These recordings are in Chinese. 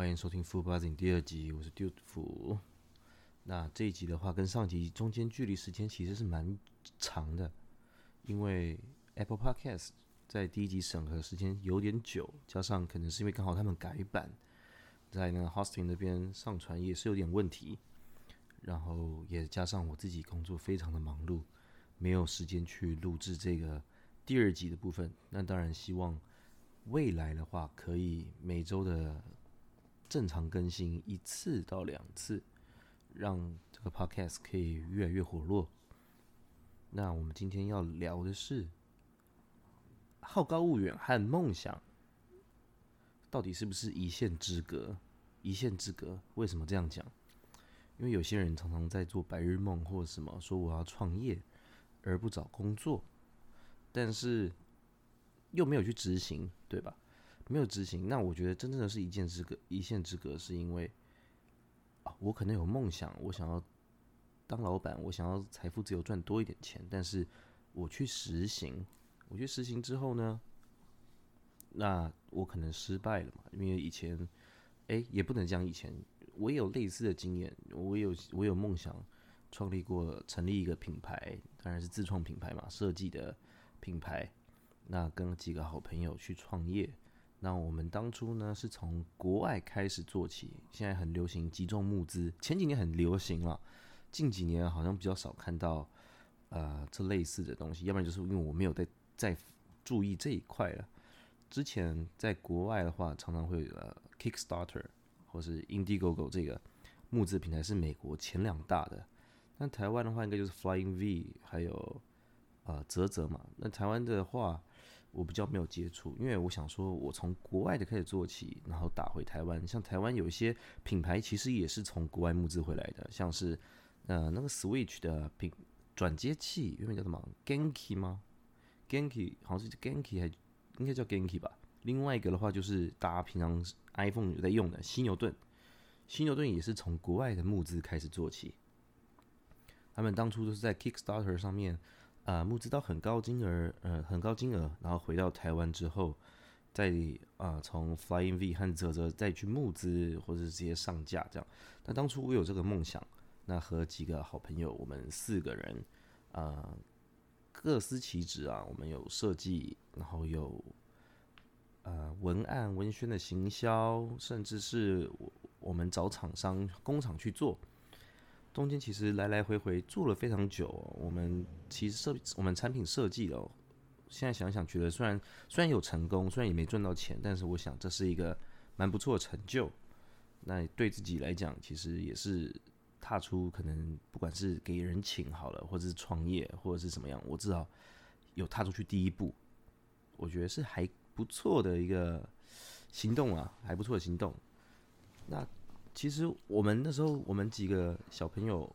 欢迎收听《f u b u z z i n g 第二集，我是 Dude 福。那这一集的话，跟上集中间距离时间其实是蛮长的，因为 Apple Podcast 在第一集审核时间有点久，加上可能是因为刚好他们改版，在那个 Hosting 那边上传也是有点问题，然后也加上我自己工作非常的忙碌，没有时间去录制这个第二集的部分。那当然希望未来的话，可以每周的。正常更新一次到两次，让这个 podcast 可以越来越活络。那我们今天要聊的是好高骛远和梦想，到底是不是一线之隔？一线之隔，为什么这样讲？因为有些人常常在做白日梦或者什么，说我要创业而不找工作，但是又没有去执行，对吧？没有执行，那我觉得真正的是一线之隔，一线之隔是因为啊，我可能有梦想，我想要当老板，我想要财富自由，赚多一点钱，但是我去实行，我去实行之后呢，那我可能失败了嘛？因为以前，哎，也不能讲以前，我也有类似的经验，我有我有梦想，创立过成立一个品牌，当然是自创品牌嘛，设计的品牌，那跟几个好朋友去创业。那我们当初呢，是从国外开始做起。现在很流行集中募资，前几年很流行了，近几年好像比较少看到呃这类似的东西。要不然就是因为我没有在在注意这一块了。之前在国外的话，常常会呃 Kickstarter 或是 Indiegogo 这个募资平台是美国前两大的。那台湾的话，应该就是 Flying V 还有呃泽泽嘛。那台湾的话。我比较没有接触，因为我想说，我从国外的开始做起，然后打回台湾。像台湾有一些品牌，其实也是从国外募资回来的，像是呃那个 Switch 的品转接器，原本叫什么 Genki 吗？Genki 好像是 Genki 还应该叫 Genki 吧。另外一个的话，就是大家平常 iPhone 有在用的犀牛盾，犀牛盾也是从国外的募资开始做起。他们当初都是在 Kickstarter 上面。啊，募资到很高金额，呃，很高金额，然后回到台湾之后，再啊从 Flying V 和泽泽再去募资，或者是直接上架这样。那当初我有这个梦想，那和几个好朋友，我们四个人啊各司其职啊，我们有设计，然后有呃文案、文宣的行销，甚至是我我们找厂商、工厂去做。中间其实来来回回做了非常久，我们其实设我们产品设计的，现在想想觉得虽然虽然有成功，虽然也没赚到钱，但是我想这是一个蛮不错的成就。那对自己来讲，其实也是踏出可能不管是给人请好了，或者是创业，或者是怎么样，我至少有踏出去第一步，我觉得是还不错的一个行动啊，还不错的行动。那。其实我们那时候，我们几个小朋友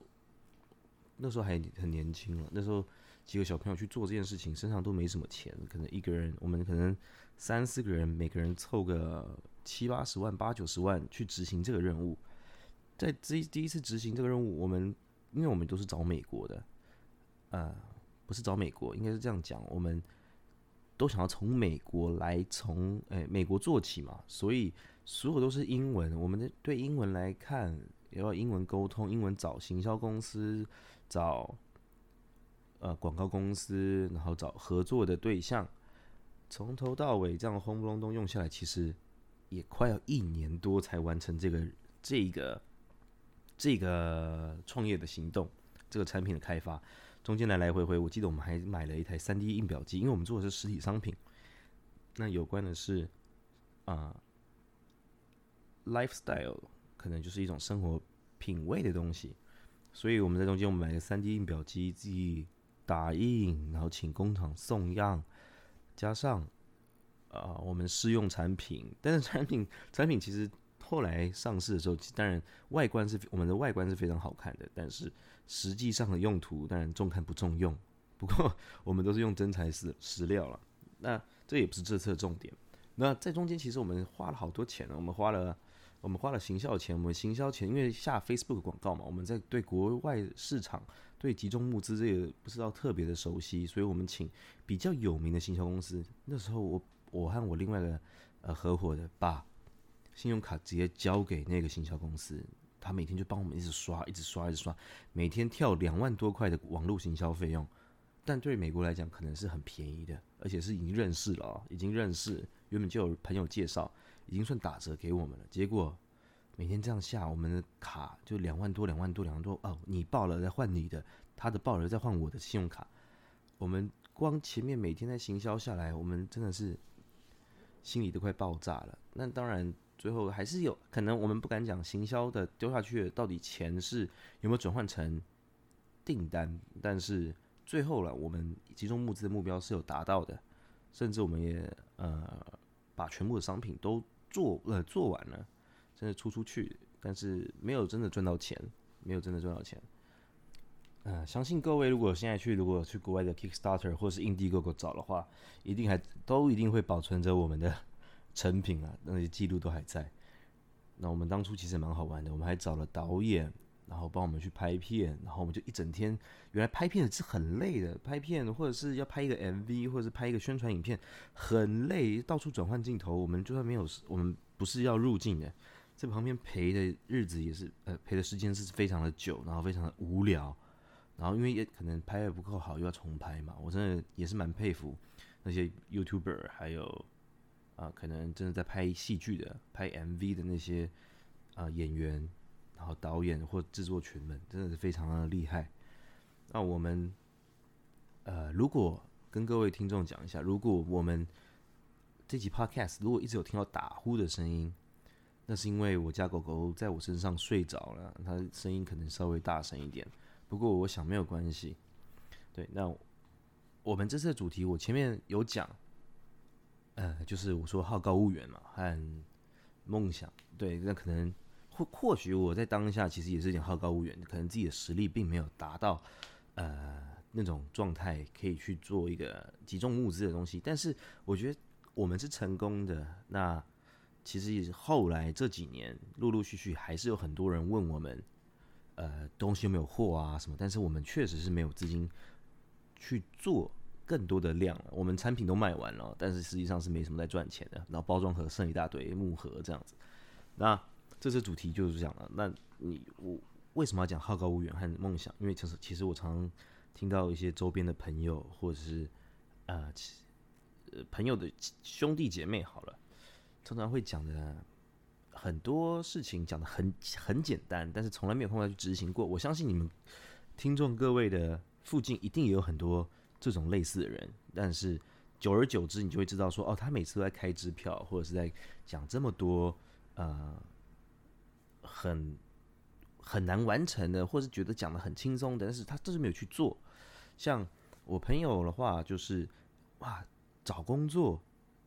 那时候还很年轻了。那时候几个小朋友去做这件事情，身上都没什么钱，可能一个人，我们可能三四个人，每个人凑个七八十万、八九十万去执行这个任务。在第第一次执行这个任务，我们因为我们都是找美国的，呃，不是找美国，应该是这样讲，我们。都想要从美国来，从诶美国做起嘛，所以所有都是英文。我们的对英文来看，也要英文沟通，英文找行销公司，找呃广告公司，然后找合作的对象，从头到尾这样轰隆咚用下来，其实也快要一年多才完成这个这个这个创业的行动，这个产品的开发。中间来来回回，我记得我们还买了一台三 D 印表机，因为我们做的是实体商品。那有关的是啊，lifestyle 可能就是一种生活品味的东西，所以我们在中间我们买个三 D 印表机，自己打印，然后请工厂送样，加上啊我们试用产品，但是产品 产品其实。后来上市的时候，当然外观是我们的外观是非常好看的，但是实际上的用途当然重看不重用。不过我们都是用真材实实料了，那这也不是这次的重点。那在中间其实我们花了好多钱呢，我们花了我们花了行销钱，我们行销钱因为下 Facebook 广告嘛，我们在对国外市场对集中募资这个不知道特别的熟悉，所以我们请比较有名的行销公司。那时候我我和我另外的呃合伙的把。信用卡直接交给那个行销公司，他每天就帮我们一直刷，一直刷，一直刷，每天跳两万多块的网络行销费用。但对美国来讲，可能是很便宜的，而且是已经认识了，已经认识，原本就有朋友介绍，已经算打折给我们了。结果每天这样下，我们的卡就两万多，两万多，两万多哦，你报了再换你的，他的报了再换我的信用卡。我们光前面每天在行销下来，我们真的是心里都快爆炸了。那当然，最后还是有可能，我们不敢讲行销的丢下去到底钱是有没有转换成订单，但是。最后了，我们集中募资的目标是有达到的，甚至我们也呃把全部的商品都做呃做完了，真的出出去，但是没有真的赚到钱，没有真的赚到钱。嗯，相信各位如果现在去如果去国外的 Kickstarter 或是 Indiegogo 找的话，一定还都一定会保存着我们的 成品啊，那些记录都还在。那我们当初其实蛮好玩的，我们还找了导演。然后帮我们去拍片，然后我们就一整天。原来拍片是很累的，拍片或者是要拍一个 MV，或者是拍一个宣传影片，很累，到处转换镜头。我们就算没有，我们不是要入镜的，在旁边陪的日子也是，呃，陪的时间是非常的久，然后非常的无聊。然后因为也可能拍的不够好，又要重拍嘛。我真的也是蛮佩服那些 YouTuber，还有啊，可能真的在拍戏剧的、拍 MV 的那些啊演员。好导演或制作群们真的是非常的厉害。那我们，呃，如果跟各位听众讲一下，如果我们这集 Podcast 如果一直有听到打呼的声音，那是因为我家狗狗在我身上睡着了，它声音可能稍微大声一点。不过我想没有关系。对，那我们这次的主题我前面有讲，呃，就是我说好高骛远嘛，和梦想。对，那可能。或或许我在当下其实也是有点好高骛远，可能自己的实力并没有达到呃那种状态，可以去做一个集中募资的东西。但是我觉得我们是成功的。那其实也是后来这几年陆陆续续还是有很多人问我们，呃，东西有没有货啊什么？但是我们确实是没有资金去做更多的量了。我们产品都卖完了，但是实际上是没什么在赚钱的。然后包装盒剩一大堆木盒这样子，那。这次主题就是讲了，那你我为什么要讲好高骛远和梦想？因为其实其实我常听到一些周边的朋友，或者是呃呃朋友的兄弟姐妹，好了，常常会讲的很多事情讲的很很简单，但是从来没有碰到去执行过。我相信你们听众各位的附近一定也有很多这种类似的人，但是久而久之，你就会知道说，哦，他每次都在开支票，或者是在讲这么多呃。很很难完成的，或是觉得讲的很轻松的，但是他就是没有去做。像我朋友的话，就是哇，找工作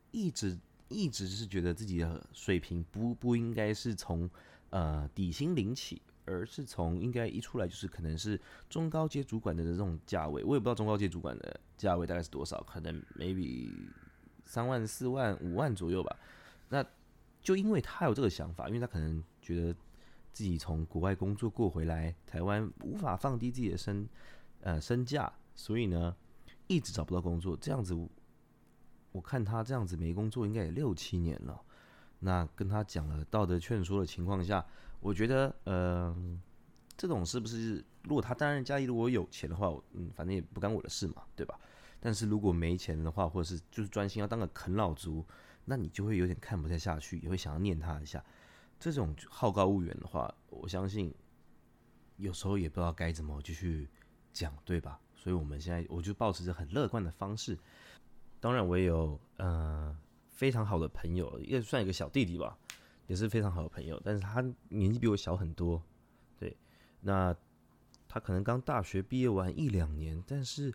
一直一直是觉得自己的水平不不应该是从呃底薪领起，而是从应该一出来就是可能是中高阶主管的这种价位。我也不知道中高阶主管的价位大概是多少，可能 maybe 三万、四万、五万左右吧。那就因为他有这个想法，因为他可能觉得。自己从国外工作过回来，台湾无法放低自己的身，呃身价，所以呢，一直找不到工作。这样子，我看他这样子没工作，应该也六七年了。那跟他讲了道德劝说的情况下，我觉得，呃，这种是不是，如果他当然家里如果有钱的话，嗯，反正也不干我的事嘛，对吧？但是如果没钱的话，或者是就是专心要当个啃老族，那你就会有点看不太下去，也会想要念他一下。这种好高骛远的话，我相信有时候也不知道该怎么继续讲，对吧？所以我们现在我就保持着很乐观的方式。当然，我也有呃非常好的朋友，也算一个小弟弟吧，也是非常好的朋友。但是他年纪比我小很多，对。那他可能刚大学毕业完一两年，但是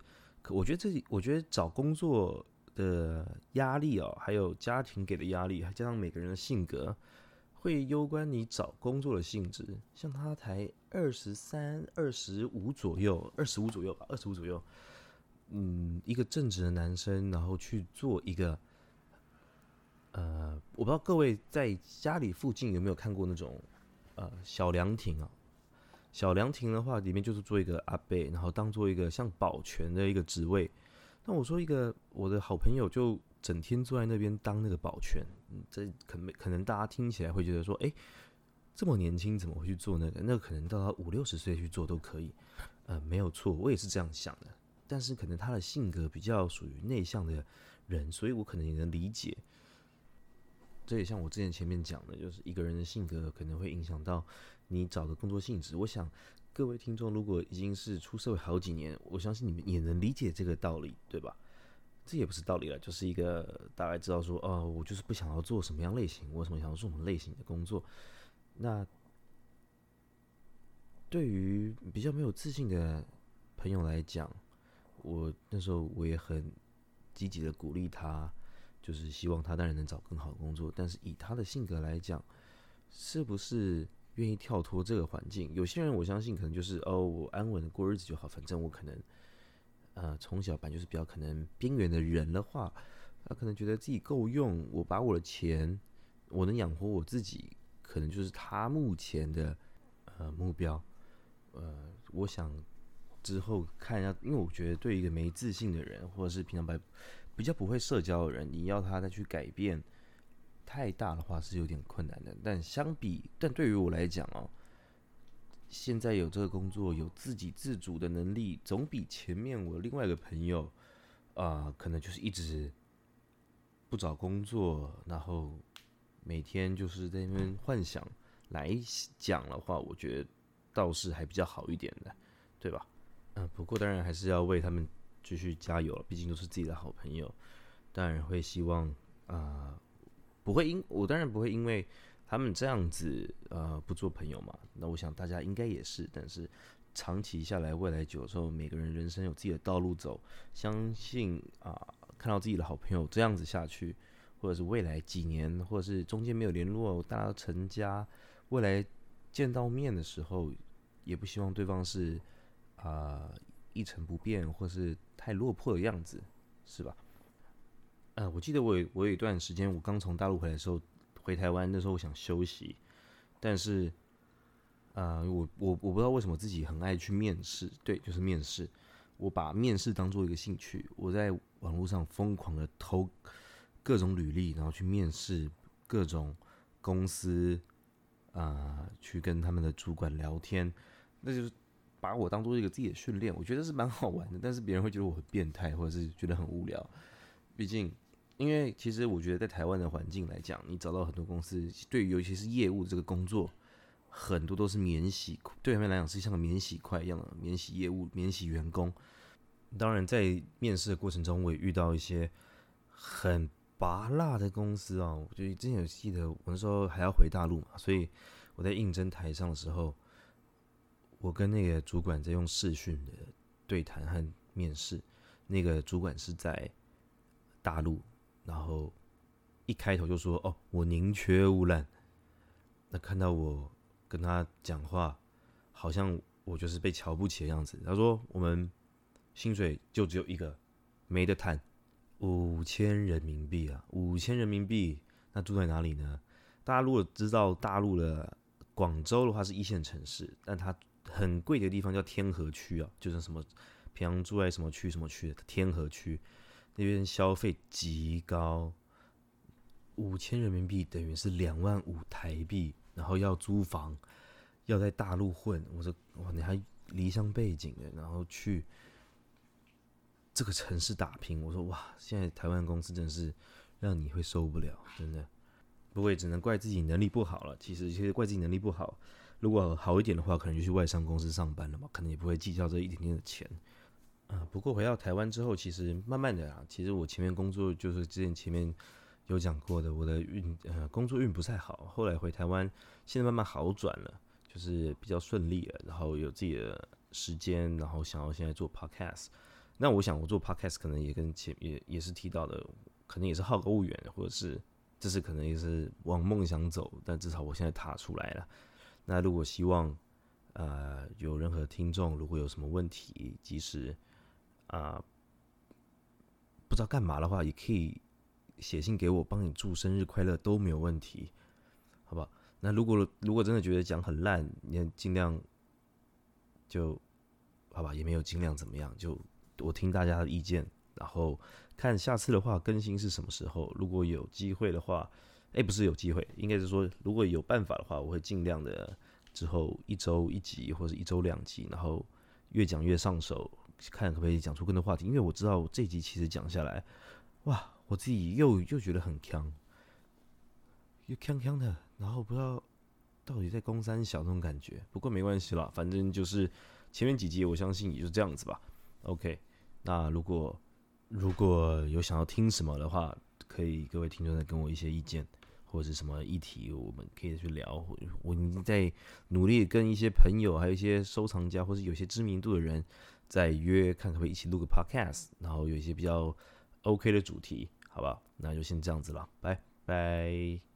我觉得这我觉得找工作的压力哦，还有家庭给的压力，还加上每个人的性格。会攸关你找工作的性质，像他才二十三、二十五左右，二十五左右吧，二十五左右。嗯，一个正直的男生，然后去做一个，呃，我不知道各位在家里附近有没有看过那种，呃，小凉亭啊。小凉亭的话，里面就是做一个阿贝，然后当做一个像保全的一个职位。那我说一个我的好朋友就整天坐在那边当那个保全，这可能可能大家听起来会觉得说，哎，这么年轻怎么会去做那个？那可能到他五六十岁去做都可以。呃，没有错，我也是这样想的。但是可能他的性格比较属于内向的人，所以我可能也能理解。这也像我之前前面讲的，就是一个人的性格可能会影响到你找的工作性质。我想各位听众如果已经是出社会好几年，我相信你们也能理解这个道理，对吧？这也不是道理了，就是一个大概知道说，哦，我就是不想要做什么样类型，我什么想要做什么类型的工作。那对于比较没有自信的朋友来讲，我那时候我也很积极的鼓励他，就是希望他当然能找更好的工作。但是以他的性格来讲，是不是愿意跳脱这个环境？有些人我相信可能就是哦，我安稳的过日子就好，反正我可能。呃，从小本就是比较可能边缘的人的话，他可能觉得自己够用，我把我的钱，我能养活我自己，可能就是他目前的呃目标。呃，我想之后看一下，因为我觉得对一个没自信的人，或者是平常白比较不会社交的人，你要他再去改变太大的话是有点困难的。但相比，但对于我来讲哦。现在有这个工作，有自给自足的能力，总比前面我另外一个朋友，啊，可能就是一直不找工作，然后每天就是在那边幻想来讲的话，我觉得倒是还比较好一点的，对吧？嗯，不过当然还是要为他们继续加油了，毕竟都是自己的好朋友，当然会希望啊，不会因我当然不会因为。他们这样子，呃，不做朋友嘛？那我想大家应该也是。但是长期下来，未来久的时候，每个人人生有自己的道路走。相信啊，看到自己的好朋友这样子下去，或者是未来几年，或者是中间没有联络，大家成家，未来见到面的时候，也不希望对方是啊一成不变，或是太落魄的样子，是吧？呃，我记得我有我有一段时间，我刚从大陆回来的时候。回台湾那时候我想休息，但是，啊，我我我不知道为什么自己很爱去面试，对，就是面试。我把面试当做一个兴趣，我在网络上疯狂的投各种履历，然后去面试各种公司，啊，去跟他们的主管聊天，那就是把我当做一个自己的训练，我觉得是蛮好玩的。但是别人会觉得我很变态，或者是觉得很无聊，毕竟。因为其实我觉得在台湾的环境来讲，你找到很多公司，对于，尤其是业务这个工作，很多都是免洗，对他们来讲是像个免洗块一样的免洗业务、免洗员工。当然，在面试的过程中，我也遇到一些很拔辣的公司啊。我就之前有记得，我那时候还要回大陆嘛，所以我在应征台上的时候，我跟那个主管在用视讯的对谈和面试，那个主管是在大陆。然后一开头就说：“哦，我宁缺毋滥。”那看到我跟他讲话，好像我就是被瞧不起的样子。他说：“我们薪水就只有一个，没得谈，五千人民币啊，五千人民币。那住在哪里呢？大家如果知道大陆的广州的话，是一线城市，但它很贵的地方叫天河区啊，就是什么平常住在什么区什么区天河区。”那边消费极高，五千人民币等于是两万五台币，然后要租房，要在大陆混。我说哇，你还离乡背景的，然后去这个城市打拼。我说哇，现在台湾公司真是让你会受不了，真的。不过也只能怪自己能力不好了。其实其实怪自己能力不好，如果好一点的话，可能就去外商公司上班了嘛，可能也不会计较这一点点的钱。啊，不过回到台湾之后，其实慢慢的啊，其实我前面工作就是之前前面有讲过的，我的运呃工作运不太好，后来回台湾，现在慢慢好转了，就是比较顺利了，然后有自己的时间，然后想要现在做 podcast，那我想我做 podcast 可能也跟前也也是提到的，可能也是好高骛远，或者是这是可能也是往梦想走，但至少我现在踏出来了。那如果希望呃有任何听众如果有什么问题，及时啊，不知道干嘛的话，也可以写信给我，帮你祝生日快乐都没有问题，好吧？那如果如果真的觉得讲很烂，你尽量就好吧，也没有尽量怎么样，就我听大家的意见，然后看下次的话更新是什么时候。如果有机会的话，哎，不是有机会，应该是说如果有办法的话，我会尽量的之后一周一集或者一周两集，然后越讲越上手，看可不可以讲出更多话题。因为我知道这集其实讲下来，哇，我自己又又觉得很强，又锵锵的，然后不知道到底在攻山小那种感觉。不过没关系啦，反正就是前面几集我相信也就这样子吧。OK，那如果如果有想要听什么的话，可以各位听众再跟我一些意见。或者是什么议题，我们可以去聊。我已经在努力跟一些朋友，还有一些收藏家，或是有些知名度的人，再约，看看，会一起录个 podcast，然后有一些比较 OK 的主题，好吧？那就先这样子了，拜拜。